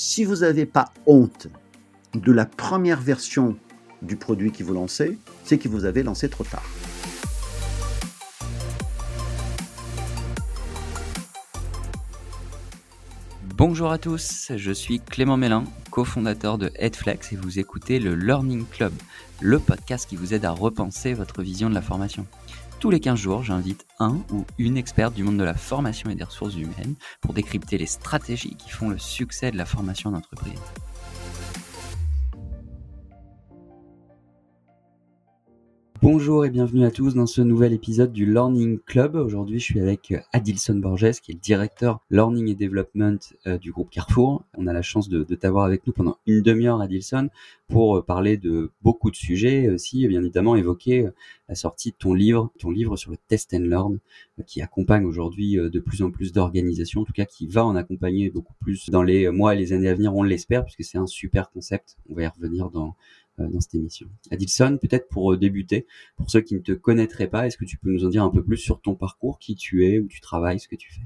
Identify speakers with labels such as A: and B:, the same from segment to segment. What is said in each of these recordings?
A: Si vous n'avez pas honte de la première version du produit que vous lancez, c'est que vous avez lancé trop tard.
B: Bonjour à tous, je suis Clément Mélin, cofondateur de Headflex et vous écoutez le Learning Club, le podcast qui vous aide à repenser votre vision de la formation. Tous les 15 jours, j'invite un ou une experte du monde de la formation et des ressources humaines pour décrypter les stratégies qui font le succès de la formation d'entreprise. Bonjour et bienvenue à tous dans ce nouvel épisode du Learning Club. Aujourd'hui, je suis avec euh, Adilson Borges, qui est le directeur Learning et Development euh, du groupe Carrefour. On a la chance de, t'avoir avec nous pendant une demi-heure, Adilson, pour euh, parler de beaucoup de sujets, aussi bien évidemment évoquer la sortie de ton livre, ton livre sur le test and learn, qui accompagne aujourd'hui de plus en plus d'organisations, en tout cas qui va en accompagner beaucoup plus dans les mois et les années à venir, on l'espère, puisque c'est un super concept. On va y revenir dans dans cette émission. Adilson, peut-être pour euh, débuter, pour ceux qui ne te connaîtraient pas, est-ce que tu peux nous en dire un peu plus sur ton parcours, qui tu es, où tu travailles, ce que tu fais?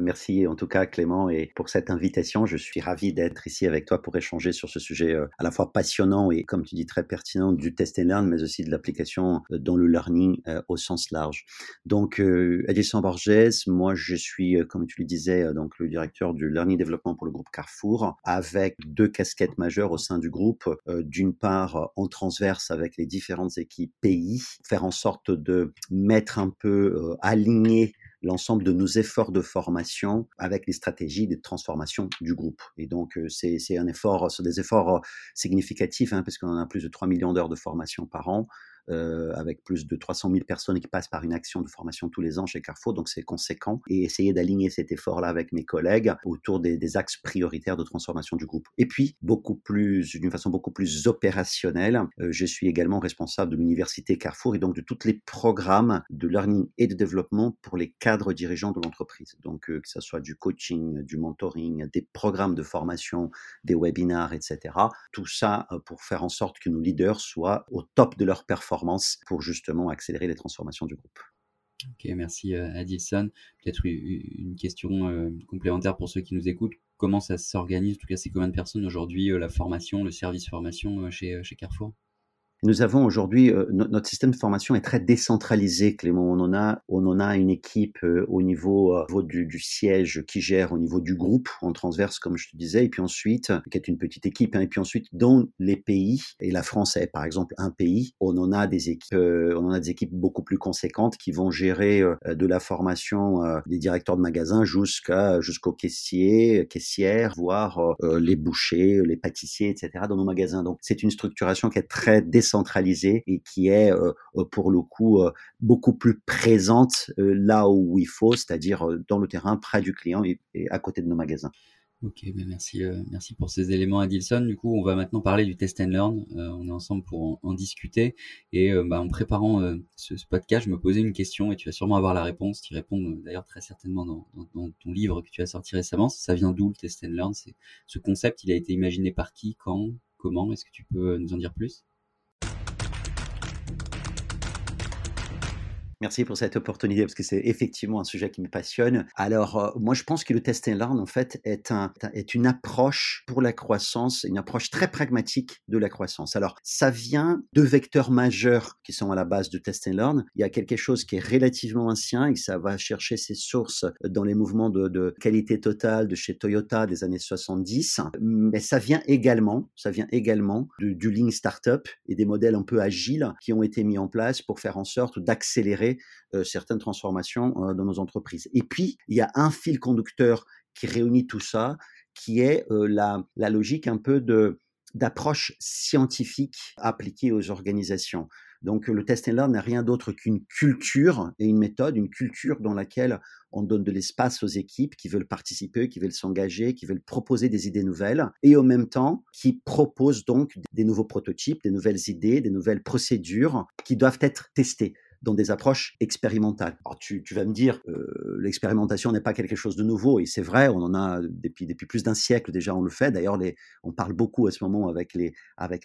A: Merci en tout cas Clément et pour cette invitation. Je suis ravi d'être ici avec toi pour échanger sur ce sujet euh, à la fois passionnant et comme tu dis très pertinent du test and learn, mais aussi de l'application euh, dans le learning euh, au sens large. Donc Edison Borges, moi je suis comme tu le disais donc le directeur du learning développement pour le groupe Carrefour avec deux casquettes majeures au sein du groupe. D'une part en transverse avec les différentes équipes pays, faire en sorte de mettre un peu aligner l'ensemble de nos efforts de formation avec les stratégies de transformation du groupe. Et donc, euh, c'est un effort, c'est des efforts euh, significatifs, hein, parce qu'on en a plus de 3 millions d'heures de formation par an. Euh, avec plus de 300 000 personnes qui passent par une action de formation tous les ans chez Carrefour, donc c'est conséquent, et essayer d'aligner cet effort-là avec mes collègues autour des, axes prioritaires de transformation du groupe. Et puis, beaucoup plus, d'une façon beaucoup plus opérationnelle, euh, je suis également responsable de l'université Carrefour et donc de tous les programmes de learning et de développement pour les cadres dirigeants de l'entreprise. Donc, euh, que ce soit du coaching, du mentoring, des programmes de formation, des webinars, etc. Tout ça pour faire en sorte que nos leaders soient au top de leur performance pour justement accélérer les transformations du groupe.
B: Ok, merci euh, Adilson. Peut-être une question euh, complémentaire pour ceux qui nous écoutent. Comment ça s'organise? En tout cas, c'est combien de personnes aujourd'hui euh, la formation, le service formation chez, chez Carrefour?
A: Nous avons aujourd'hui, euh, notre système de formation est très décentralisé, Clément. On en a, on en a une équipe euh, au niveau, euh, du, du, siège qui gère au niveau du groupe en transverse, comme je te disais, et puis ensuite, qui est une petite équipe, hein, et puis ensuite, dans les pays, et la France est par exemple un pays, on en a des équipes, on en a des équipes beaucoup plus conséquentes qui vont gérer de la formation des directeurs de magasins jusqu'à jusqu'aux caissiers, caissières, voire les bouchers, les pâtissiers, etc. dans nos magasins. Donc, c'est une structuration qui est très décentralisée décentralisée et qui est euh, euh, pour le coup euh, beaucoup plus présente là où il faut, c'est-à-dire dans le terrain, près du client et, à côté de nos magasins.
B: Ok, ben merci, merci pour ces éléments, Adilson. Du coup, on va maintenant parler du test and learn. on est ensemble pour en, discuter. Et bah, en préparant ce, podcast, je me posais une question et tu vas sûrement avoir la réponse. Tu réponds d'ailleurs très certainement dans, dans, ton livre que tu as sorti récemment. Ça vient d'où le test and learn? C'est ce concept, il a été imaginé par qui, quand, comment? Est-ce que tu peux nous en dire plus?
A: Merci pour cette opportunité parce que c'est effectivement un sujet qui me passionne. Alors, euh, moi, je pense que le test and learn, en fait, est, un, est une approche pour la croissance, une approche très pragmatique de la croissance. Alors, ça vient de vecteurs majeurs qui sont à la base de test and learn. Il y a quelque chose qui est relativement ancien et ça va chercher ses sources dans les mouvements de, de qualité totale de chez Toyota des années 70. Mais ça vient également, ça vient également du, du Lean Startup et des modèles un peu agiles qui ont été mis en place pour faire en sorte d'accélérer euh, certaines transformations euh, dans nos entreprises. Et puis, il y a un fil conducteur qui réunit tout ça, qui est euh, la, logique un peu d'approche scientifique appliquée aux organisations. Donc le test and learn n'est rien d'autre qu'une culture et une méthode, une culture dans laquelle on donne de l'espace aux équipes qui veulent participer, qui veulent s'engager, qui veulent proposer des idées nouvelles et en même temps qui proposent donc des nouveaux prototypes, des nouvelles idées, des nouvelles procédures qui doivent être testées dans des approches expérimentales. Alors tu, vas me dire, euh, l'expérimentation n'est pas quelque chose de nouveau, et c'est vrai, on en a depuis, plus d'un siècle déjà, on le fait. D'ailleurs, on parle beaucoup à ce moment avec les,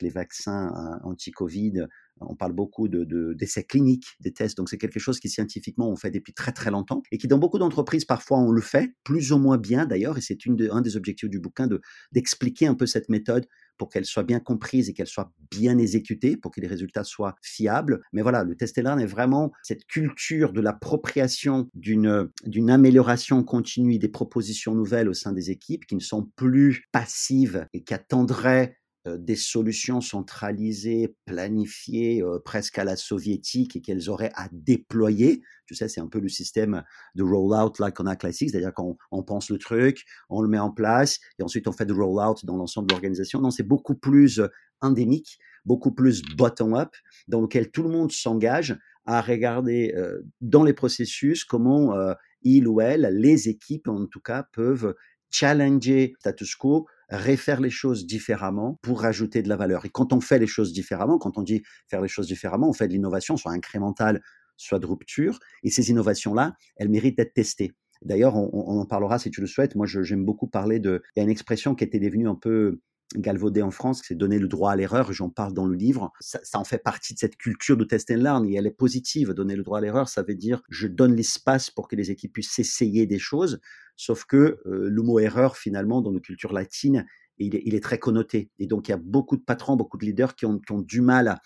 A: vaccins hein, anti-Covid, on parle beaucoup d'essais de, cliniques, des tests, donc c'est quelque chose qui scientifiquement on fait depuis très très longtemps et qui dans beaucoup d'entreprises parfois on le fait, plus ou moins bien d'ailleurs, et c'est un des objectifs du bouquin d'expliquer un peu cette méthode pour qu'elle soit bien comprise et qu'elle soit bien exécutée, pour que les résultats soient fiables. Mais voilà, le test est vraiment cette culture de l'appropriation d'une d'une amélioration continue des propositions nouvelles au sein des équipes qui ne sont plus passives et qui attendraient des solutions centralisées, planifiées euh, presque à la soviétique et qu'elles auraient à déployer. Tu sais, c'est un peu le système de rollout là qu'on a classique, c'est-à-dire qu'on on pense le truc, on le met en place et ensuite on fait de rollout dans l'ensemble de l'organisation. Non, c'est beaucoup plus euh, endémique, beaucoup plus bottom-up, dans lequel tout le monde s'engage à regarder dans les processus comment il ou elle, les équipes en tout cas, peuvent challenger status quo, refaire les choses différemment pour rajouter de la valeur. Et quand on fait les choses différemment, quand on dit faire les choses différemment, on fait de l'innovation, soit incrémentale, soit de rupture. Et ces innovations-là, elles méritent d'être testées. D'ailleurs, on, en parlera si tu le souhaites. Moi, j'aime beaucoup parler de. Il y a une expression qui était devenue un peu galvaudée en France, c'est donner le droit à l'erreur. J'en parle dans le livre. Ça, en fait partie de cette culture de test and learn et elle est positive. Donner le droit à l'erreur, ça veut dire je donne l'espace pour que les équipes puissent essayer des choses Sauf que euh, le mot erreur, finalement, dans nos cultures latines, il est, il est, très connoté. Et donc, il y a beaucoup de patrons, beaucoup de leaders qui ont, qui ont du mal à,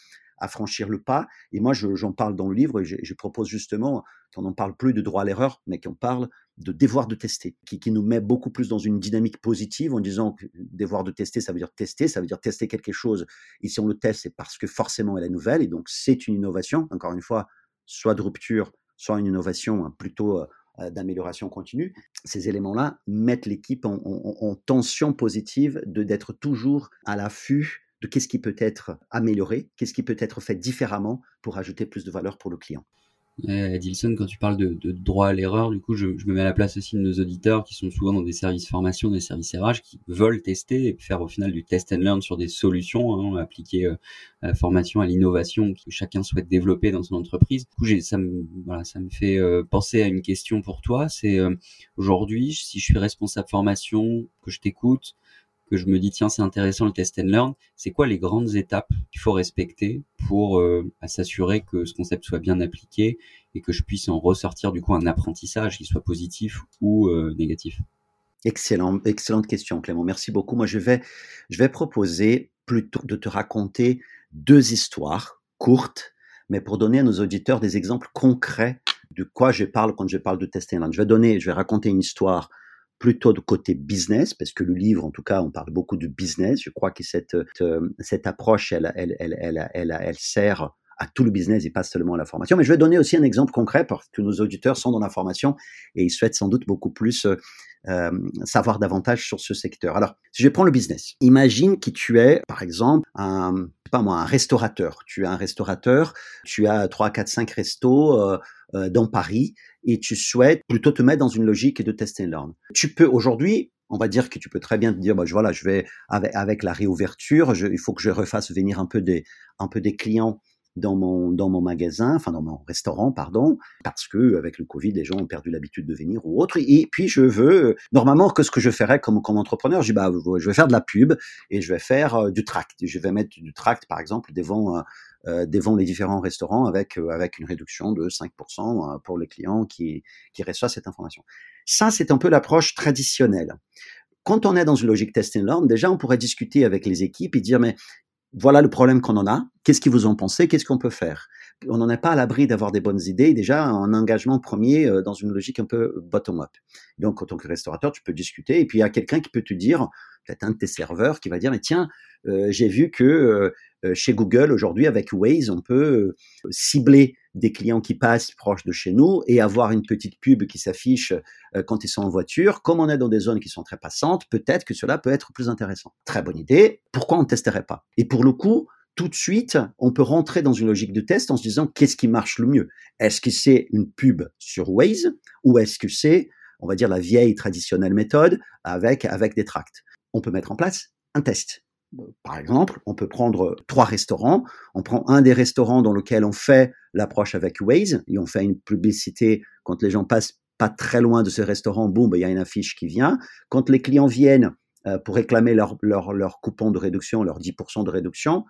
A: franchir le pas. Et moi, j'en parle dans le livre et je, propose justement qu'on n'en parle plus de droit à l'erreur, mais qu'on parle de devoir de tester, qui, qui, nous met beaucoup plus dans une dynamique positive en disant que devoir de tester, ça veut dire tester, ça veut dire tester quelque chose. Et si on le teste, c'est parce que forcément elle est nouvelle et donc c'est une innovation. Encore une fois, soit de rupture, soit une innovation hein, plutôt euh, euh, d'amélioration continue, ces éléments-là mettent l'équipe en, tension positive d'être toujours à l'affût qu'est-ce qui peut être amélioré, qu'est-ce qui peut être fait différemment pour ajouter plus de valeur pour le client.
B: Edilson, quand tu parles de, droit à l'erreur, du coup, je, me mets à la place aussi de nos auditeurs qui sont souvent dans des services formation, des services RH, qui veulent tester et faire au final du test and learn sur des solutions hein, appliquées euh, à la formation, à l'innovation que chacun souhaite développer dans son entreprise. Du coup, ça me, ça me fait euh, penser à une question pour toi. C'est euh, aujourd'hui, si je suis responsable formation, que je t'écoute, que je me dis tiens c'est intéressant le test and learn, c'est quoi les grandes étapes qu'il faut respecter pour euh, s'assurer que ce concept soit bien appliqué et que je puisse en ressortir du coup un apprentissage qui soit positif ou euh, négatif?
A: Excellent, excellente question Clément, merci beaucoup. Moi je vais, je vais proposer plutôt de te raconter deux histoires courtes, mais pour donner à nos auditeurs des exemples concrets de quoi je parle quand je parle de test and learn. Je vais donner, je vais raconter une histoire plutôt de côté business, parce que le livre, en tout cas, on parle beaucoup de business. Je crois que cette, euh, cette approche, elle, elle, elle, elle, elle, elle sert à tout le business et pas seulement à la formation. Mais je vais donner aussi un exemple concret parce que nos auditeurs sont dans la formation et ils souhaitent sans doute beaucoup plus euh, euh savoir davantage sur ce secteur. Alors, si je prends le business, imagine que tu es, par exemple, un, pas moi, un restaurateur. Tu es un restaurateur, tu as 3, 4, 5 restos euh, dans Paris et tu souhaites plutôt te mettre dans une logique de test and learn. Tu peux aujourd'hui, on va dire que tu peux très bien te dire, bah, voilà, je vais avec, la réouverture, je, il faut que je refasse venir un peu des, un peu des clients dans mon dans mon magasin, enfin dans mon restaurant, pardon, parce que avec le Covid, les gens ont perdu l'habitude de venir ou autre. Et puis je veux normalement que ce que je ferais comme comme entrepreneur, je bah je vais faire de la pub et je vais faire euh, du tract. Je vais mettre du tract par exemple devant euh, euh, devant les différents restaurants avec, euh, avec une réduction de 5% euh, pour les clients qui, qui reçoivent cette information. Ça, c'est un peu l'approche traditionnelle. Quand on est dans une logique test and learn, déjà, on pourrait discuter avec les équipes et dire, mais voilà le problème qu'on en a, qu'est-ce qu'ils vous en pensez, qu'est-ce qu'on peut faire? On n'en est pas à l'abri d'avoir des bonnes idées, déjà un engagement premier dans une logique un peu bottom-up. Donc, en tant que restaurateur, tu peux discuter, et puis il y a quelqu'un qui peut te dire, peut-être un de tes serveurs qui va dire, mais tiens, euh, j'ai vu que euh, euh, chez Google aujourd'hui avec Waze, on peut cibler des clients qui passent proche de chez nous et avoir une petite pub qui s'affiche quand ils sont en voiture. Comme on est dans des zones qui sont très passantes, peut-être que cela peut être plus intéressant. Très bonne idée. Pourquoi on ne testerait pas? Et pour le coup, tout de suite, on peut rentrer dans une logique de test en se disant qu'est-ce qui marche le mieux? Est-ce que c'est une pub sur Waze ou est-ce que c'est, on va dire, la vieille traditionnelle méthode avec, avec des tracts? On peut mettre en place un test par exemple, on peut prendre trois restaurants. On prend un des restaurants dans lequel on fait l'approche avec Waze et on fait une publicité quand les gens passent pas très loin de ce restaurant, boum, il y a une affiche qui vient. Quand les clients viennent euh, pour réclamer leur, leur, leur coupon de réduction, leur 10% de réduction,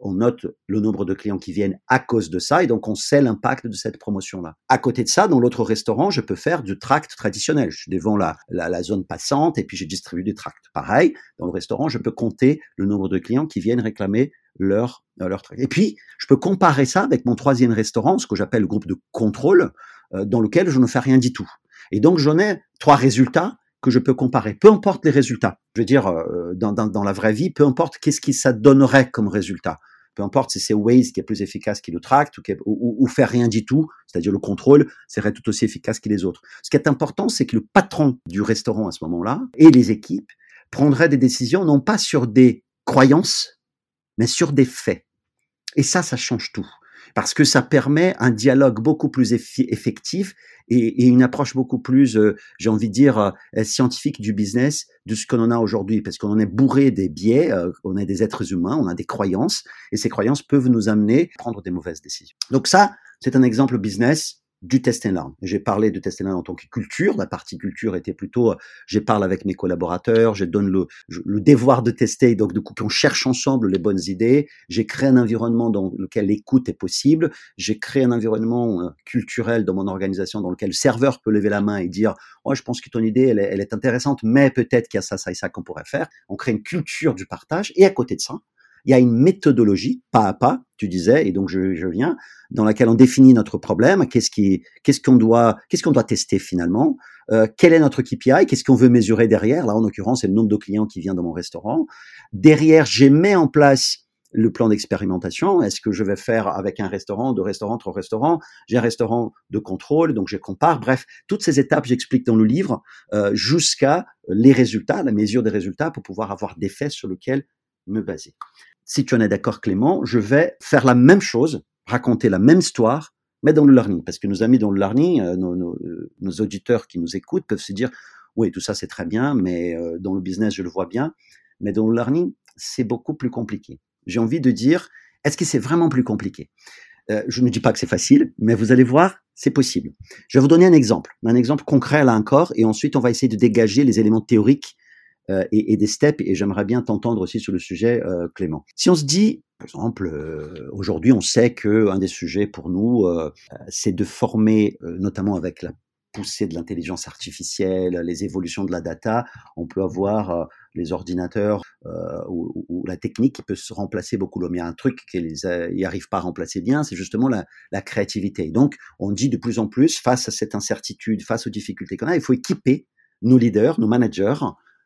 A: on note le nombre de clients qui viennent à cause de ça et donc on sait l'impact de cette promotion-là. À côté de ça, dans l'autre restaurant, je peux faire du tract traditionnel. Je suis devant la, la, la, zone passante et puis je distribue du tract. Pareil, dans le restaurant, je peux compter le nombre de clients qui viennent réclamer leur, euh, leur tract. Et puis, je peux comparer ça avec mon troisième restaurant, ce que j'appelle le groupe de contrôle, euh, dans lequel je ne fais rien du tout. Et donc, j'en ai trois résultats que je peux comparer, peu importe les résultats. Je veux dire, euh, dans, la vraie vie, peu importe qu'est-ce qui ça donnerait comme résultat. Peu importe si c'est Waze qui est plus efficace qui le tract ou, ou, ou faire rien du tout, c'est-à-dire le contrôle, serait tout aussi efficace que les autres. Ce qui est important, c'est que le patron du restaurant à ce moment-là et les équipes prendraient des décisions non pas sur des croyances, mais sur des faits. Et ça, ça change tout parce que ça permet un dialogue beaucoup plus effectif et, une approche beaucoup plus, euh, j'ai envie de dire, euh, scientifique du business de ce qu'on en a aujourd'hui, parce qu'on en est bourré des biais, euh, on est des êtres humains, on a des croyances, et ces croyances peuvent nous amener à prendre des mauvaises décisions. Donc ça, c'est un exemple business du test and learn. J'ai parlé de test and learn en tant que culture. La partie culture était plutôt, euh, je parle avec mes collaborateurs, je donne le, le devoir de tester, donc du coup qu'on cherche ensemble les bonnes idées. J'ai créé un environnement dans lequel l'écoute est possible. J'ai créé un environnement euh, culturel dans mon organisation dans lequel le serveur peut lever la main et dire, oh, je pense que ton idée, elle elle est intéressante, mais peut-être qu'il y a ça, ça et ça qu'on pourrait faire. On crée une culture du partage et à côté de ça, il y a une méthodologie, pas à pas, tu disais, et donc je, viens, dans laquelle on définit notre problème, qu'est-ce qui, qu'est-ce qu'on doit, qu'est-ce qu'on doit tester finalement, euh, quel est notre KPI, qu'est-ce qu'on veut mesurer derrière? Là, en l'occurrence, c'est le nombre de clients qui viennent dans mon restaurant. Derrière, j'ai mis en place le plan d'expérimentation. Est-ce que je vais faire avec un restaurant, deux restaurants, trois restaurants? J'ai un restaurant de contrôle, donc je compare. Bref, toutes ces étapes, j'explique dans le livre, euh, jusqu'à les résultats, la mesure des résultats, pour pouvoir avoir des faits sur lesquels me baser si tu en es d'accord Clément, je vais faire la même chose, raconter la même histoire, mais dans le learning. Parce que nos amis dans le learning, euh, euh, nos, auditeurs qui nous écoutent peuvent se dire, oui, tout ça c'est très bien, mais euh, dans le business, je le vois bien. Mais dans le learning, c'est beaucoup plus compliqué. J'ai envie de dire, est-ce que c'est vraiment plus compliqué? Je ne dis pas que c'est facile, mais vous allez voir, c'est possible. Je vais vous donner un exemple, un exemple concret là encore, et ensuite on va essayer de dégager les éléments théoriques et, et, des steps. Et j'aimerais bien t'entendre aussi sur le sujet, euh, Clément. Si on se dit, par exemple, euh, aujourd'hui, on sait que un des sujets pour nous, euh, c'est de former, notamment avec la poussée de l'intelligence artificielle, les évolutions de la data, on peut avoir les ordinateurs ou, ou, la technique qui peut se remplacer beaucoup l'homme. Il y a un truc qu'ils n'y arrivent pas à remplacer bien, c'est justement la, la, créativité. Donc, on dit de plus en plus, face à cette incertitude, face aux difficultés qu'on a, il faut équiper nos leaders, nos managers,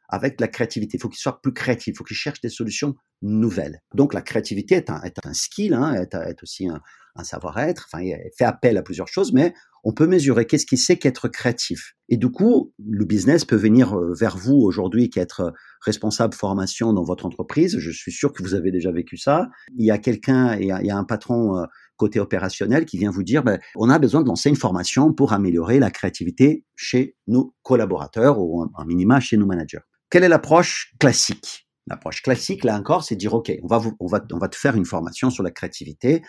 A: avec la créativité. Il faut qu'ils soient plus créatifs, il faut qu'ils cherchent des solutions nouvelles. Donc la créativité est un, est un skill, hein, est, est, aussi un, savoir-être, enfin, il fait appel à plusieurs choses, mais on peut mesurer qu'est-ce qui c'est qu'être créatif. Et du coup, le business peut venir euh, vers vous aujourd'hui qui être responsable formation dans votre entreprise. Je suis sûr que vous avez déjà vécu ça. Il y a quelqu'un, il, il y a un patron euh, côté opérationnel qui vient vous dire, ben, on a besoin de lancer une formation pour améliorer la créativité chez nos collaborateurs ou un minima chez nos managers. Quelle est l'approche classique? L'approche classique, là encore, c'est dire, OK, on va, vous, on, va, on va te faire une formation sur la créativité.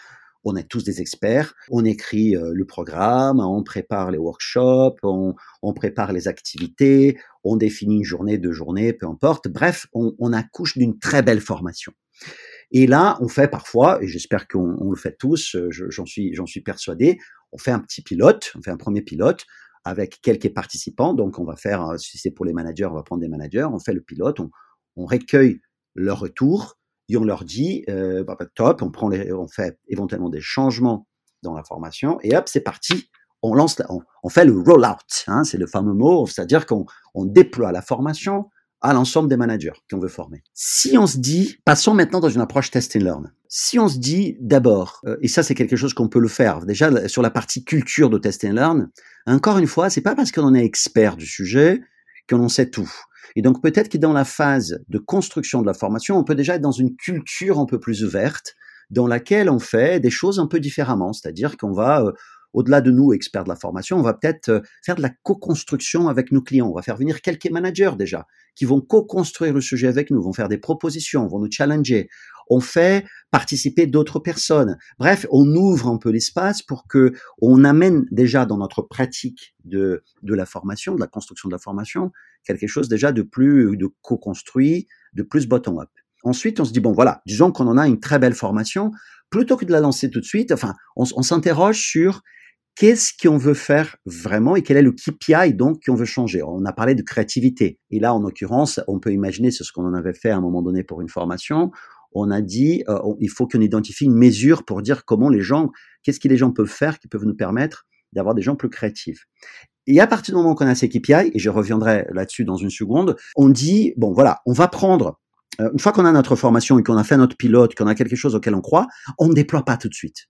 A: On est tous des experts. On écrit euh, le programme, on prépare les workshops, on, on, prépare les activités, on définit une journée, deux journées, peu importe. Bref, on, on accouche d'une très belle formation. Et là, on fait parfois, et j'espère qu'on on le fait tous, euh, j'en suis, j'en suis persuadé, on fait un petit pilote, on fait un premier pilote, avec quelques participants. Donc, on va faire, euh, si c'est pour les managers, on va prendre des managers, on fait le pilote, on, on recueille leur retour et on leur dit, euh, bah, bah, top, on, prend les, on fait éventuellement des changements dans la formation et hop, c'est parti. On lance, on, fait le roll-out, hein, c'est le fameux mot, c'est-à-dire qu'on on déploie la formation, à l'ensemble des managers qu'on veut former. Si on se dit, passons maintenant dans une approche test and learn. Si on se dit d'abord, euh, et ça c'est quelque chose qu'on peut le faire, déjà sur la partie culture de test and learn, encore une fois, c'est pas parce qu'on est expert du sujet qu'on en sait tout. Et donc peut-être que dans la phase de construction de la formation, on peut déjà être dans une culture un peu plus ouverte, dans laquelle on fait des choses un peu différemment, c'est-à-dire qu'on va euh, au-delà de nous, experts de la formation, on va peut-être euh, faire de la co-construction avec nos clients. On va faire venir quelques managers déjà qui vont co-construire le sujet avec nous, vont faire des propositions, vont nous challenger. On fait participer d'autres personnes. Bref, on ouvre un peu l'espace pour que on amène déjà dans notre pratique de, de la formation, de la construction de la formation, quelque chose déjà de plus de co-construit, de plus bottom-up. Ensuite, on se dit, bon, voilà, disons qu'on en a une très belle formation, plutôt que de la lancer tout de suite, enfin, on, on s'interroge sur qu'est-ce qu'on veut faire vraiment et quel est le KPI donc qu'on veut changer? On a parlé de créativité. Et là, en l'occurrence, on peut imaginer, ce qu'on en avait fait à un moment donné pour une formation, on a dit, euh, il faut qu'on identifie une mesure pour dire comment les gens, qu'est-ce que les gens peuvent faire qui peuvent nous permettre d'avoir des gens plus créatifs. Et à partir du moment qu'on a ces KPI, et je reviendrai là-dessus dans une seconde, on dit, bon voilà, on va prendre euh, une fois qu'on a notre formation et qu'on a fait notre pilote, qu'on a quelque chose auquel on croit, on ne déploie pas tout de suite.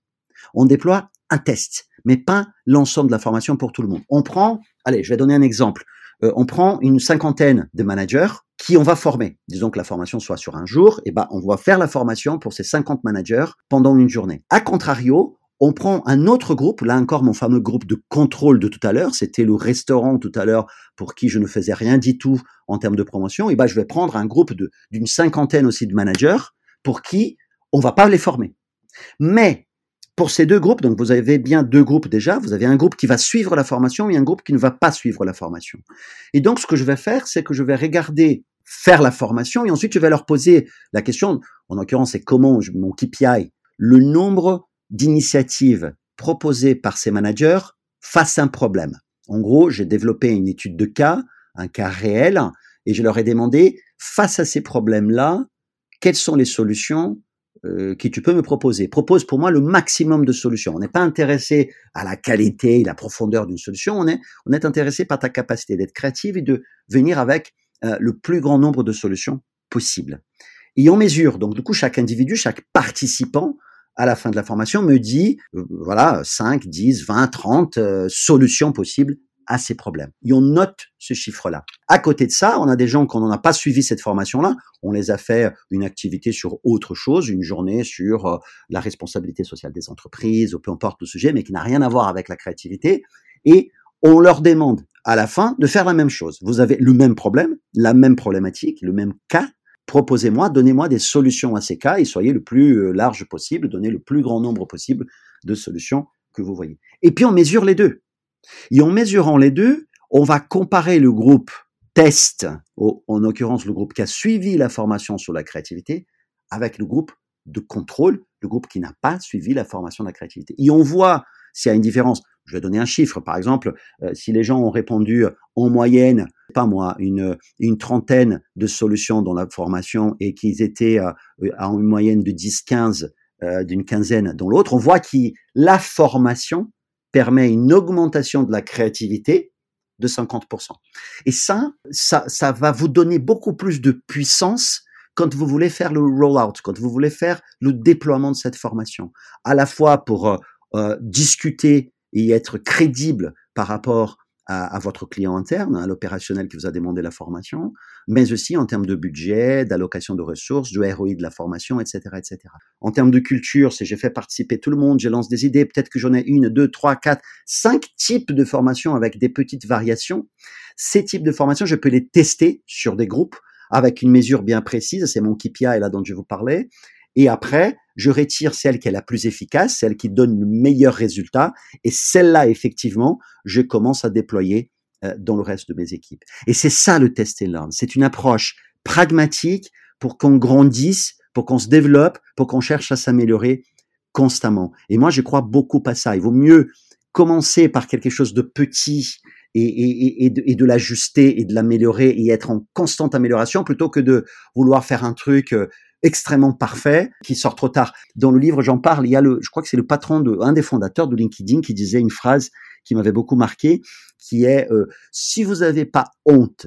A: On déploie un test, mais pas l'ensemble de la formation pour tout le monde. On prend, allez, je vais donner un exemple. Euh, on prend une cinquantaine de managers qui on va former. Disons que la formation soit sur un jour, et ben on va faire la formation pour ces 50 managers pendant une journée. A contrario, on prend un autre groupe, là encore mon fameux groupe de contrôle de tout à l'heure, c'était le restaurant tout à l'heure pour qui je ne faisais rien du tout en termes de promotion, et ben je vais prendre un groupe d'une cinquantaine aussi de managers pour qui on va pas les former. Mais pour ces deux groupes, donc vous avez bien deux groupes déjà, vous avez un groupe qui va suivre la formation et un groupe qui ne va pas suivre la formation. Et donc ce que je vais faire, c'est que je vais regarder faire la formation et ensuite je vais leur poser la question, en l'occurrence c'est comment mon KPI, le nombre d'initiatives proposées par ces managers face à un problème. En gros, j'ai développé une étude de cas, un cas réel, et je leur ai demandé, face à ces problèmes-là, quelles sont les solutions euh, que tu peux me proposer Propose pour moi le maximum de solutions. On n'est pas intéressé à la qualité et la profondeur d'une solution, on est, on est intéressé par ta capacité d'être créative et de venir avec euh, le plus grand nombre de solutions possibles. Et on mesure, donc du coup, chaque individu, chaque participant à la fin de la formation, me dit, euh, voilà, 5, 10, 20, 30 solutions possibles à ces problèmes. Et on note ce chiffre-là. À côté de ça, on a des gens qu'on n'a pas suivi cette formation-là. On les a fait une activité sur autre chose, une journée sur euh, la responsabilité sociale des entreprises, ou peu importe le sujet, mais qui n'a rien à voir avec la créativité. Et on leur demande à la fin de faire la même chose. Vous avez le même problème, la même problématique, le même cas, proposez-moi, donnez-moi des solutions à ces cas et soyez le plus euh, large possible, donnez le plus grand nombre possible de solutions que vous voyez. Et puis on mesure les deux. Et en mesurant les deux, on va comparer le groupe test, en l'occurrence le groupe qui a suivi la formation sur la créativité, avec le groupe de contrôle, le groupe qui n'a pas suivi la formation de la créativité. Et on voit s'il y a une différence. Je vais donner un chiffre. Par exemple, euh, si les gens ont répondu en moyenne pas moi, une, trentaine de solutions dans la formation et qu'ils étaient à, une moyenne de 10-15, euh, d'une quinzaine dans l'autre, on voit que la formation permet une augmentation de la créativité de 50%. Et ça, ça, ça va vous donner beaucoup plus de puissance quand vous voulez faire le rollout, quand vous voulez faire le déploiement de cette formation, à la fois pour euh, euh discuter et être crédible par rapport à, votre client interne, à l'opérationnel qui vous a demandé la formation, mais aussi en termes de budget, d'allocation de ressources, du ROI de la formation, etc., etc. En termes de culture, si j'ai fait participer tout le monde, je lance des idées, peut-être que j'en ai une, deux, trois, quatre, cinq types de formations avec des petites variations. Ces types de formations, je peux les tester sur des groupes avec une mesure bien précise, c'est mon KPI là dont je vous parlais, et après, je retire celle qui est la plus efficace, celle qui donne le meilleur résultat, et celle-là, effectivement, je commence à déployer euh, dans le reste de mes équipes. Et c'est ça le test et learn. C'est une approche pragmatique pour qu'on grandisse, pour qu'on se développe, pour qu'on cherche à s'améliorer constamment. Et moi, je crois beaucoup à ça. Il vaut mieux commencer par quelque chose de petit et, de l'ajuster et de l'améliorer et être en constante amélioration plutôt que de vouloir faire un truc euh, extrêmement parfait qui sort trop tard. Dans le livre, j'en parle. Il y a le, je crois que c'est le patron de, un des fondateurs de LinkedIn qui disait une phrase qui m'avait beaucoup marqué, qui est euh, si vous n'avez pas honte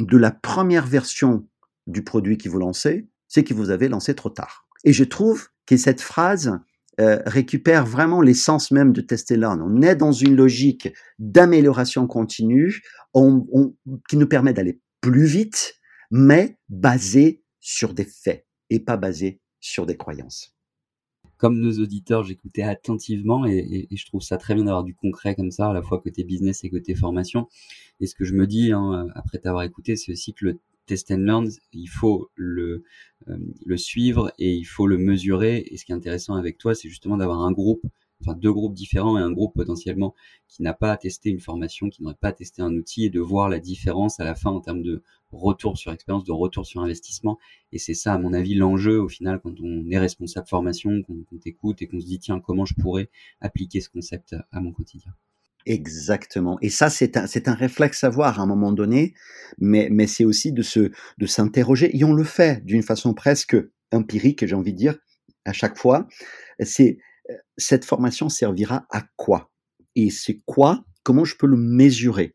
A: de la première version du produit que vous lancez, c'est que vous avez lancé trop tard. Et je trouve que cette phrase euh, récupère vraiment l'essence même de tester learn. On est dans une logique d'amélioration continue on, on, qui nous permet d'aller plus vite, mais basée sur des faits et pas basé sur des croyances.
B: comme nos auditeurs, j'écoutais attentivement et, je trouve ça très bien d'avoir du concret comme ça, à la fois côté business et côté formation. Et ce que je me dis, hein, après t'avoir écouté, c'est aussi que le test and learn, il faut euh, le suivre et il faut le mesurer. Et ce qui est intéressant avec toi, c'est justement d'avoir un groupe enfin deux groupes différents et un groupe potentiellement qui n'a pas testé une formation, qui n'aurait pas testé un outil et de voir la différence à la fin en termes de retour sur expérience, de retour sur investissement. Et c'est ça, à mon avis, l'enjeu au final quand on est responsable formation, qu'on t'écoute et qu'on se dit tiens comment je pourrais appliquer ce concept à mon quotidien.
A: Exactement. Et ça, c'est un, un réflexe à voir à un moment donné, mais, mais c'est aussi de se, de s'interroger. Et on le fait d'une façon presque empirique, j'ai envie de dire, à chaque fois. C'est, cette formation servira à quoi? Et c'est quoi? Comment je peux le mesurer?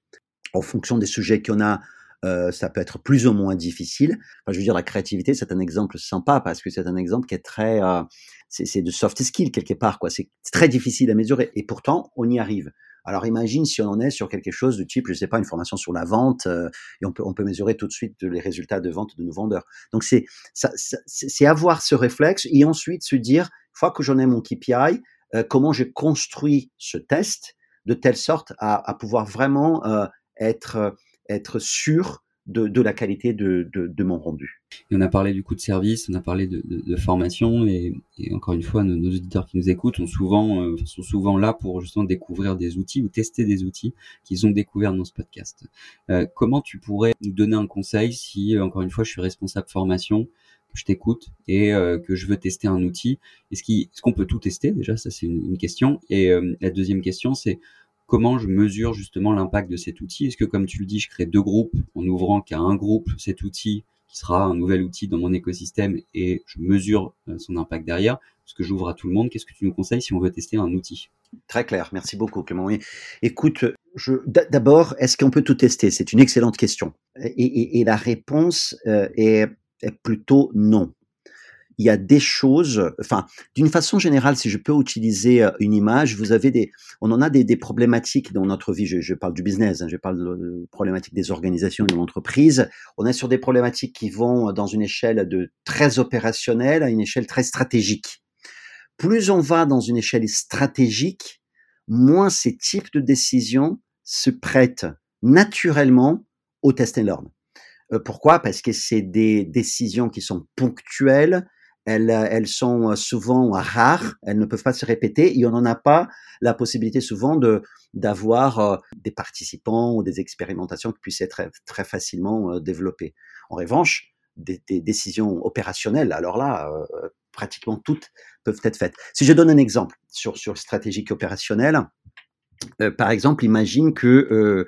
A: En fonction des sujets qu'on a, euh, ça peut être plus ou moins difficile. Enfin, je veux dire, la créativité, c'est un exemple sympa parce que c'est un exemple qui est très, euh, c'est de soft skill quelque part, quoi. C'est très difficile à mesurer et pourtant on y arrive. Alors imagine si on en est sur quelque chose du type, je sais pas, une formation sur la vente, euh, et on peut, on peut mesurer tout de suite les résultats de vente de nos vendeurs. Donc c'est c'est avoir ce réflexe et ensuite se dire, fois que j'en ai mon KPI, euh, comment j'ai construit ce test de telle sorte à, pouvoir vraiment euh, être être sûr de, de, la qualité de, de, mon rendu.
B: On a parlé du coup de service, on a parlé de, formation et, encore une fois, nos, auditeurs qui nous écoutent ont souvent, euh, sont souvent là pour justement découvrir des outils ou tester des outils qu'ils ont découverts dans ce podcast. Euh, comment tu pourrais nous donner un conseil si, euh, encore une fois, je suis responsable formation, je t'écoute et euh, que je veux tester un outil. Est-ce qu'on peut tout tester déjà Ça, c'est une, question. Et la deuxième question, c'est comment je mesure justement l'impact de cet outil? Est-ce que, comme tu le dis, je crée deux groupes en ouvrant qu'à un groupe cet outil qui sera un nouvel outil dans mon écosystème et je mesure euh, son impact derrière? Est-ce que j'ouvre à tout le monde? Qu'est-ce que tu nous conseilles si on veut tester un outil?
A: Très clair, merci beaucoup Clément. Écoute, d'abord, est-ce qu'on peut tout tester? C'est une excellente question. Et, la réponse euh, est plutôt non il y a des choses, enfin, d'une façon générale, si je peux utiliser euh, une image, vous avez des, on en a des, problématiques dans notre vie. Je, parle du business, hein, je parle de problématiques des organisations de l'entreprise. On est sur des problématiques qui vont dans une échelle de très opérationnelle à une échelle très stratégique. Plus on va dans une échelle stratégique, moins ces types de décisions se prêtent naturellement au test. Euh, pourquoi? Parce que c'est des décisions qui sont ponctuelles, elles, elles sont souvent rares, elles ne peuvent pas se répéter et on n'en a pas la possibilité souvent de d'avoir euh, des participants ou des expérimentations qui puissent être très, facilement euh, développées. En revanche, des, des, décisions opérationnelles, alors là, euh, pratiquement toutes peuvent être faites. Si je donne un exemple sur sur stratégique opérationnelle, par exemple, imagine que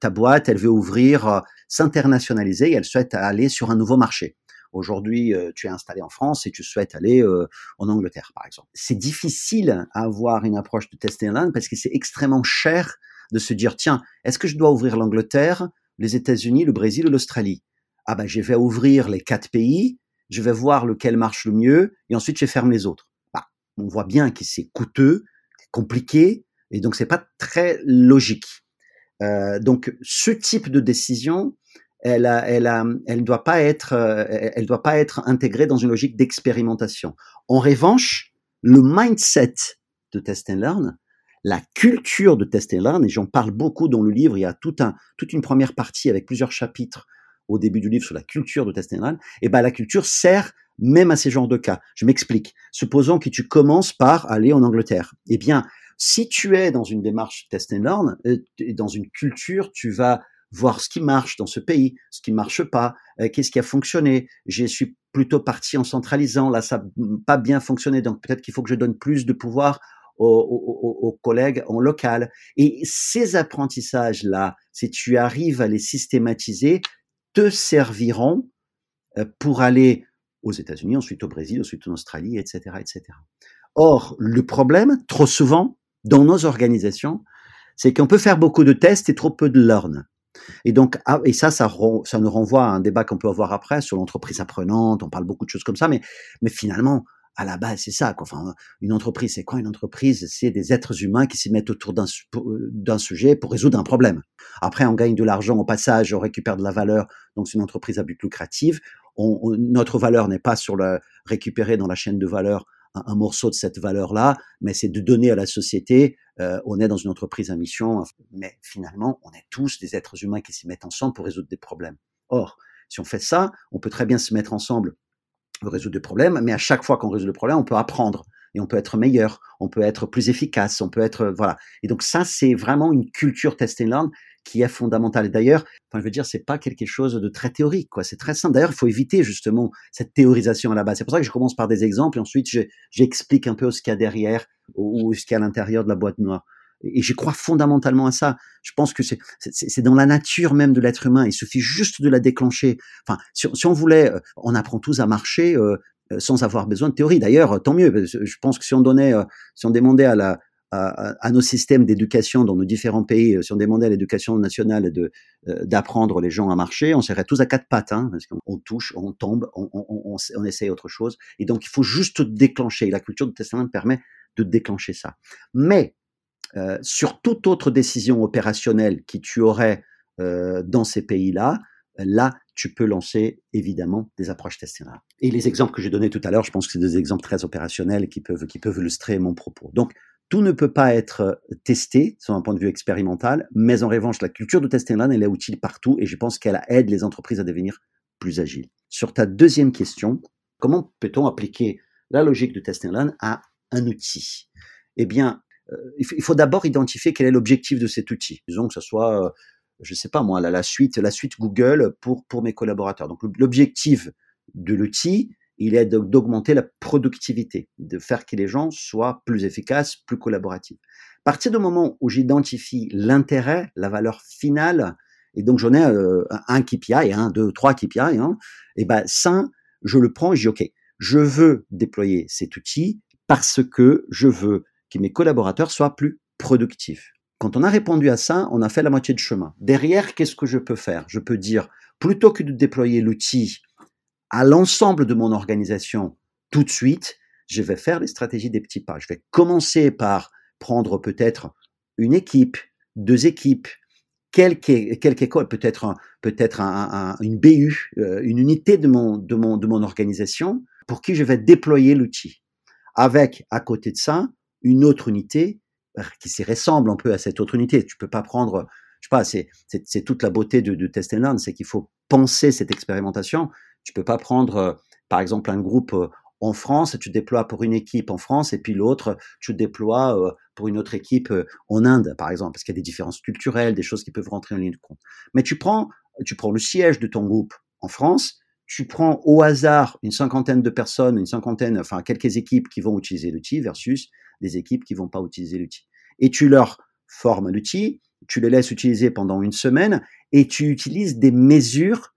A: ta boîte, elle veut ouvrir, s'internationaliser, et elle souhaite aller sur un nouveau marché. Aujourd'hui, euh, tu es installé en France et tu souhaites aller euh, en Angleterre, par exemple. C'est difficile à avoir une approche de test and learn parce que c'est extrêmement cher de se dire, tiens, est-ce que je dois ouvrir l'Angleterre, les États-Unis, le Brésil ou l'Australie? Ah ben, je vais ouvrir les quatre pays, je vais voir lequel marche le mieux et ensuite je ferme les autres. Bah, on voit bien que c'est coûteux, compliqué et donc c'est pas très logique. Euh, donc ce type de décision, elle, a, elle, a, elle doit pas être, euh, elle doit pas être intégrée dans une logique d'expérimentation. En revanche, le mindset de test and learn, la culture de test and learn, et j'en parle beaucoup dans le livre, il y a tout un, toute une première partie avec plusieurs chapitres au début du livre sur la culture de test and learn, et ben la culture sert même à ces genres de cas. Je m'explique. Supposons que tu commences par aller en Angleterre. Eh bien, si tu es dans une démarche test and learn, euh, dans une culture, tu vas voir ce qui marche dans ce pays, ce qui marche pas, euh, qu'est-ce qui a fonctionné. Je suis plutôt parti en centralisant, là ça n'a pas bien fonctionné, donc peut-être qu'il faut que je donne plus de pouvoir aux, collègues en local. Et ces apprentissages-là, si tu arrives à les systématiser, te serviront euh, pour aller aux États-Unis, ensuite au Brésil, ensuite en Australie, etc., etc. Or, le problème, trop souvent, dans nos organisations, c'est qu'on peut faire beaucoup de tests et trop peu de learn. Et donc, ah, et ça, ça, nous renvoie à un débat qu'on peut avoir après sur l'entreprise apprenante. On parle beaucoup de choses comme ça, mais, finalement, à la base, c'est ça. Quoi. Enfin, une entreprise, c'est quoi une entreprise? C'est des êtres humains qui s'y mettent autour d'un sujet pour résoudre un problème. Après, on gagne de l'argent au passage, on récupère de la valeur. Donc, c'est une entreprise à but lucratif. Notre valeur n'est pas sur le récupérer dans la chaîne de valeur un, morceau de cette valeur-là, mais c'est de donner à la société. Euh, on est dans une entreprise à mission, mais finalement, on est tous des êtres humains qui s'y mettent ensemble pour résoudre des problèmes. Or, si on fait ça, on peut très bien se mettre ensemble pour résoudre des problèmes, mais à chaque fois qu'on résout le problème, on peut apprendre et on peut être meilleur, on peut être plus efficace, on peut être voilà. Et donc ça, c'est vraiment une culture test and learn qui est fondamentale. Et d'ailleurs, enfin, je veux dire, c'est pas quelque chose de très théorique, quoi. C'est très simple. D'ailleurs, il faut éviter justement cette théorisation à la base. C'est pour ça que je commence par des exemples et ensuite j'explique un peu ce qu'il y a derrière ou, ce qu'il y a à l'intérieur de la boîte noire. Et je crois fondamentalement à ça. Je pense que c'est dans la nature même de l'être humain. Il suffit juste de la déclencher. Enfin, si, si on voulait, euh, on apprend tous à marcher. Euh, euh, sans avoir besoin de théorie. D'ailleurs, tant mieux. Je pense que si on donnait, euh, si on demandait à la, à, nos systèmes d'éducation dans nos différents pays, euh, si on demandait à l'éducation nationale de d'apprendre les gens à marcher, on serait tous à quatre pattes, hein, parce qu'on touche, on tombe, on, on, on, essaye autre chose. Et donc, il faut juste déclencher. La culture du testament permet de déclencher ça. Mais sur toute autre décision opérationnelle qui tu aurais dans ces pays-là, là, tu peux lancer évidemment des approches testinaires. Et les exemples que j'ai donnés tout à l'heure, je pense que c'est des exemples très opérationnels qui peuvent, qui peuvent illustrer mon propos. Donc, tout ne peut pas être testé sur un point de vue expérimental, mais en revanche, la culture de test elle est utile partout et je pense qu'elle aide les entreprises à devenir plus agiles. Sur ta deuxième question, comment peut-on appliquer la logique de test à un outil? Eh bien, euh, il faut d'abord identifier quel est l'objectif de cet outil. Disons que ce soit euh, je sais pas moi, la, suite, Google pour mes collaborateurs. Donc l'objectif de l'outil, il est d'augmenter la productivité, de faire que les gens soient plus efficaces, plus collaboratifs. À partir du moment où j'identifie l'intérêt, la valeur finale, et donc j'en ai euh, un KPI, un, deux, trois KPI, hein, et ben ça, je le prends et je dis ok, je veux déployer cet outil parce que je veux que mes collaborateurs soient plus productifs. Quand on a répondu à ça, on a fait la moitié de chemin. Derrière, qu'est-ce que je peux faire? Je peux dire, plutôt que de déployer l'outil à l'ensemble de mon organisation tout de suite, je vais faire les stratégies des petits pas. Je vais commencer par prendre peut-être une équipe, deux équipes, quelque, école, peut-être peut-être une BU, euh, une unité de mon, de, mon, de mon organisation pour qui je vais déployer l'outil. Avec, à côté de ça, une autre unité qui s'y ressemble un peu à cette autre unité. Tu peux pas prendre, je sais pas, c'est, c'est, toute la beauté de, de Test and Learn, c'est qu'il faut penser cette expérimentation. Tu peux pas prendre, euh, par exemple, un groupe euh, en France, tu déploies pour une équipe en France et puis l'autre, tu déploies euh, pour une autre équipe en Inde, par exemple, parce qu'il y a des différences culturelles, des choses qui peuvent rentrer en ligne de compte. Mais tu prends, tu prends le siège de ton groupe en France, tu prends au hasard une cinquantaine de personnes, une cinquantaine, enfin quelques équipes qui vont utiliser l'outil versus des équipes qui vont pas utiliser l'outil. Et tu leur formes l'outil, tu les laisses utiliser pendant une semaine et tu utilises des mesures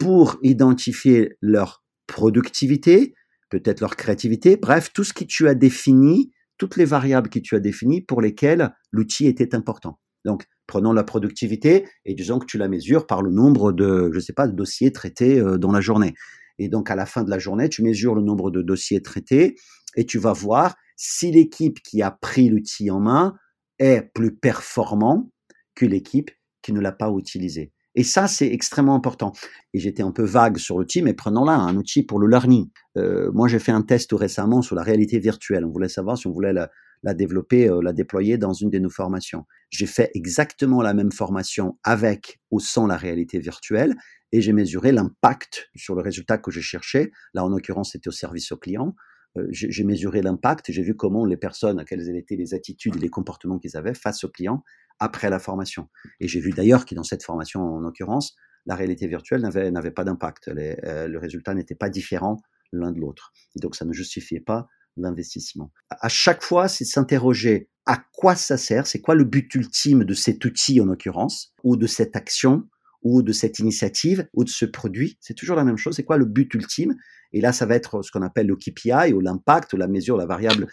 A: pour identifier leur productivité, peut-être leur créativité, bref, tout ce que tu as défini, toutes les variables que tu as définies pour lesquelles l'outil était important. Donc, prenons la productivité et disons que tu la mesures par le nombre de, je sais pas, de dossiers traités euh, dans la journée. Et donc, à la fin de la journée, tu mesures le nombre de dossiers traités et tu vas voir si l'équipe qui a pris l'outil en main est plus performant que l'équipe qui ne l'a pas utilisé. Et ça, c'est extrêmement important. Et j'étais un peu vague sur l'outil, mais prenons-là un outil pour le learning. Euh, moi, j'ai fait un test récemment sur la réalité virtuelle. On voulait savoir si on voulait la, développer, euh, la déployer dans une de nos formations. J'ai fait exactement la même formation avec ou sans la réalité virtuelle et j'ai mesuré l'impact sur le résultat que je cherchais. Là, en l'occurrence, c'était au service au client. Euh, j'ai mesuré l'impact, j'ai vu comment les personnes, quelles étaient les attitudes et les comportements qu'ils avaient face aux clients après la formation. Et j'ai vu d'ailleurs que dans cette formation, en l'occurrence, la réalité virtuelle n'avait pas d'impact. Euh, le résultat n'était pas différent l'un de l'autre. Et donc, ça ne justifiait pas l'investissement. À chaque fois, c'est s'interroger à quoi ça sert, c'est quoi le but ultime de cet outil en l'occurrence, ou de cette action, ou de cette initiative, ou de ce produit. C'est toujours la même chose. C'est quoi le but ultime? Et là, ça va être ce qu'on appelle le KPI ou l'impact ou la mesure, la variable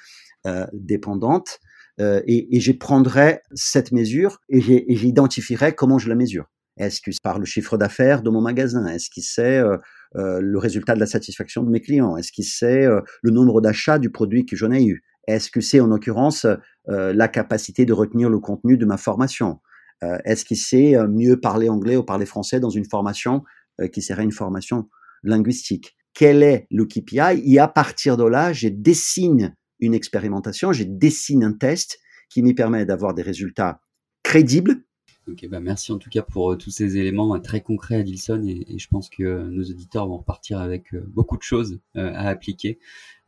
A: euh, dépendante. Euh, et, et je prendrai cette mesure et j'identifierai comment je la mesure. Est-ce que c'est par le chiffre d'affaires de mon magasin? Est-ce qu'il c'est euh, euh, le résultat de la satisfaction de mes clients? Est-ce qu'il c'est euh, le nombre d'achats du produit que j'en ai eu? Est-ce que c'est en l'occurrence la capacité de retenir le contenu de ma formation? Est-ce qu'il c'est mieux parler anglais ou parler français dans une formation qui serait une formation linguistique? Quel est le KPI et à partir de là, je dessine une expérimentation, je dessine un test qui me permet d'avoir des résultats crédibles.
B: Ok, bah merci en tout cas pour euh, tous ces éléments euh, très concrets, Adilson, et, et, je pense que euh, nos auditeurs vont repartir avec beaucoup de choses à appliquer.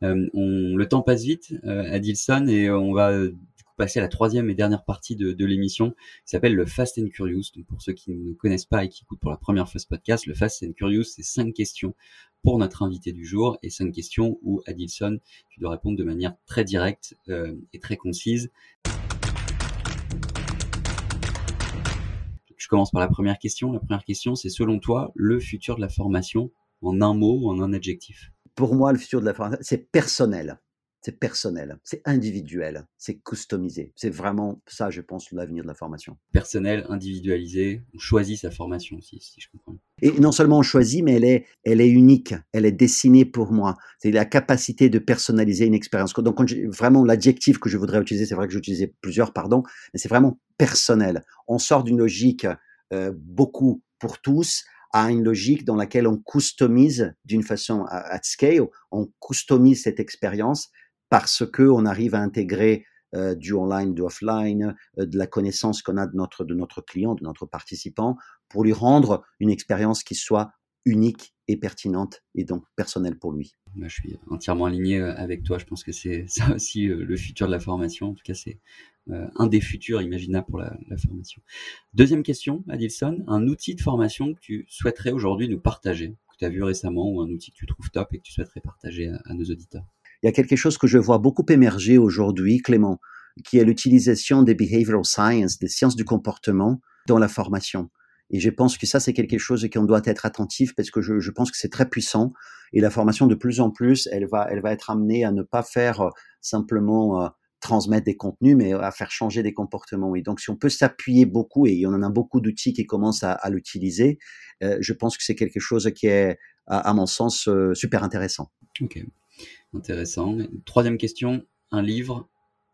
B: Le temps passe vite, Adilson, et on va passer à la troisième et dernière partie de, l'émission qui s'appelle le Fast and Curious. Donc pour ceux qui ne connaissent pas et qui écoutent pour la première fois ce podcast, le Fast and Curious, c'est cinq questions pour notre invité du jour et cinq questions où Adilson, tu dois répondre de manière très directe et très concise. Je commence par la première question. La première question, c'est selon toi le futur de la formation en un mot ou en un adjectif?
A: Pour moi, le futur de la formation, c'est personnel. C'est personnel, c'est individuel, c'est customisé. C'est vraiment ça, je pense, l'avenir de la formation.
B: Personnel, individualisé, on choisit sa formation aussi, si je comprends.
A: Et non seulement on choisit, mais elle est, elle est unique, elle est dessinée pour moi. C'est la capacité de personnaliser une expérience. Donc, vraiment, l'adjectif que je voudrais utiliser, c'est vrai que j'utilisais plusieurs, pardon, mais c'est vraiment personnel. On sort d'une logique euh, beaucoup pour tous à une logique dans laquelle on customise d'une façon at scale, on customise cette expérience parce que on arrive à intégrer euh, du online, du offline, euh, de la connaissance qu'on a de notre, de notre client, de notre participant, pour lui rendre une expérience qui soit unique et pertinente et donc personnelle pour lui.
B: je suis entièrement aligné euh, avec toi. Je pense que c'est ça aussi le futur de la formation. En tout cas, c'est un des futurs imaginables pour la, la, formation. Deuxième question, Adilson, un outil de formation que tu souhaiterais aujourd'hui nous partager, que tu as vu récemment, ou un outil que tu trouves top et que tu souhaiterais partager à, à nos auditeurs?
A: Il y a quelque chose que je vois beaucoup émerger aujourd'hui, Clément, qui est l'utilisation des behavioral science, des sciences du comportement dans la formation. Et je pense que ça, c'est quelque chose qu'on doit être attentif parce que je, je pense que c'est très puissant. Et la formation, de plus en plus, elle va, elle va être amenée à ne pas faire euh, simplement euh, transmettre des contenus, mais à faire changer des comportements. Et donc, si on peut s'appuyer beaucoup, et y en a beaucoup d'outils qui commencent à, l'utiliser, euh, je pense que c'est quelque chose qui est, à, mon sens, euh, super intéressant.
B: Ok. Intéressant. Troisième question, un livre,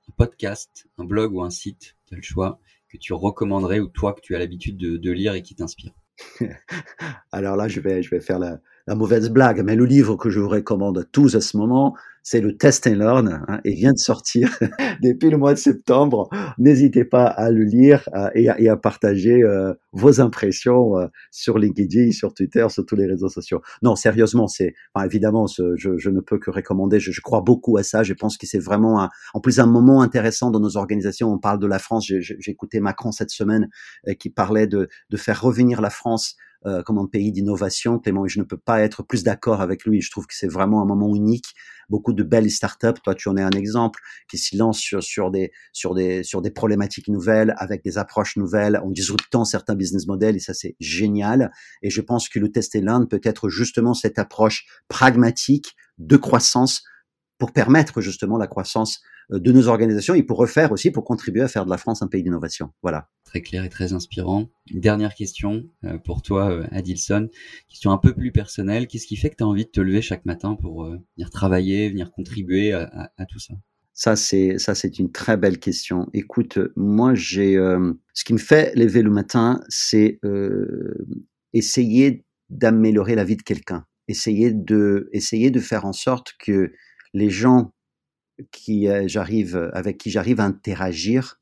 B: un podcast, un blog ou un site, tu choix, que tu recommanderais ou toi que tu as l'habitude de, lire et qui t'inspire?
A: Alors là, je vais faire la, la mauvaise blague, mais le livre que je vous recommande à tous à ce moment, c'est le Test and Learn, hein, et vient de sortir depuis le mois de septembre. N'hésitez pas à le lire euh, et, à, et, à, partager euh, vos impressions euh, sur LinkedIn, sur Twitter, sur tous les réseaux sociaux. Non, sérieusement, c'est évidemment, ce, je, je, ne peux que recommander. Je, je, crois beaucoup à ça. Je pense que c'est vraiment, un, en plus, un moment intéressant dans nos organisations. On parle de la France. J'ai écouté Macron cette semaine euh, qui parlait de, de faire revenir la France euh, comme un pays d'innovation, Clément, je ne peux pas être plus d'accord avec lui. Je trouve que c'est vraiment un moment unique. Beaucoup de belles startups, toi tu en es un exemple, qui s'y lancent sur, sur, des, sur, des, sur des problématiques nouvelles, avec des approches nouvelles, en disruptant certains business models, et ça c'est génial. Et je pense que le test et l'Inde peut être justement cette approche pragmatique de croissance pour permettre justement la croissance euh, de nos organisations et pour refaire aussi, pour contribuer à faire de la France un pays d'innovation. Voilà.
B: Très clair et très inspirant. Une dernière question euh, pour toi, euh, Adilson. Question un peu plus personnelle. Qu'est-ce qui fait que tu as envie de te lever chaque matin pour venir travailler, venir contribuer à, à, à tout ça?
A: Ça, c'est ça, c'est une très belle question. Écoute, moi, j'ai euh, ce qui me fait lever le matin, c'est euh, essayer d'améliorer la vie de quelqu'un, essayer de essayer de faire en sorte que les gens qui euh, j'arrive avec qui j'arrive à interagir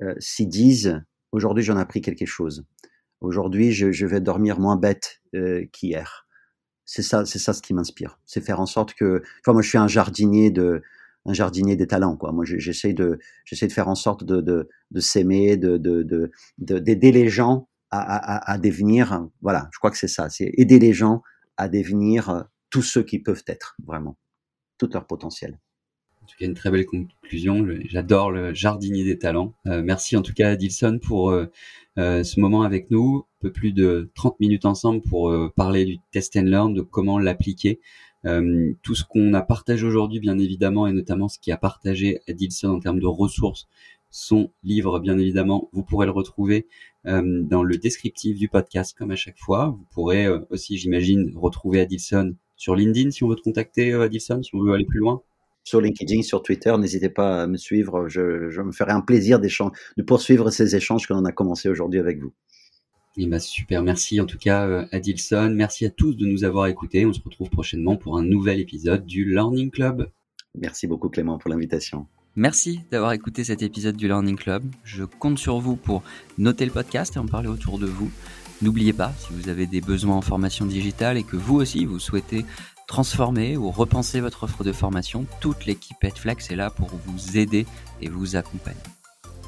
A: euh, s'y disent aujourd'hui j'en ai appris quelque chose. Aujourd'hui je, vais dormir moins bête euh, qu'hier. C'est ça, c'est ça ce qui m'inspire. C'est faire en sorte que, enfin moi je suis un jardinier de, un jardinier des talents quoi. Moi j'essaie de, j'essaie de faire en sorte de, de, de s'aimer, de, de, d'aider les gens à, à, à devenir, voilà, je crois que c'est ça, c'est aider les gens à devenir tous ceux qui peuvent être vraiment, tout leur potentiel.
B: En tout cas, une très belle conclusion. J'adore le jardinier des talents. Euh, merci en tout cas, Dilson, pour euh, euh, ce moment avec nous. Un peu plus de 30 minutes ensemble pour euh, parler du test and learn, de comment l'appliquer. Euh, tout ce qu'on a partagé aujourd'hui, bien évidemment, et notamment ce qui a partagé Dilson en termes de ressources, son livre, bien évidemment, vous pourrez le retrouver euh, dans le descriptif du podcast, comme à chaque fois. Vous pourrez euh, aussi, j'imagine, retrouver Adilson sur LinkedIn si on veut te contacter, Adilson, si on veut aller plus loin
A: sur LinkedIn, sur Twitter. N'hésitez pas à me suivre. Je, je me ferai un plaisir de poursuivre ces échanges que l'on a commencé aujourd'hui avec vous.
B: Et bah super, merci en tout cas Adilson, merci à tous de nous avoir écoutés. On se retrouve prochainement pour un nouvel épisode du Learning Club.
A: Merci beaucoup Clément pour l'invitation.
B: Merci d'avoir écouté cet épisode du Learning Club. Je compte sur vous pour noter le podcast et en parler autour de vous. N'oubliez pas, si vous avez des besoins en formation digitale et que vous aussi vous souhaitez transformer ou repenser votre offre de formation, toute l'équipe Edflex est là pour vous aider et vous accompagner.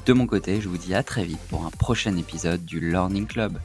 B: De mon côté, je vous dis à très vite pour un prochain épisode du Learning Club.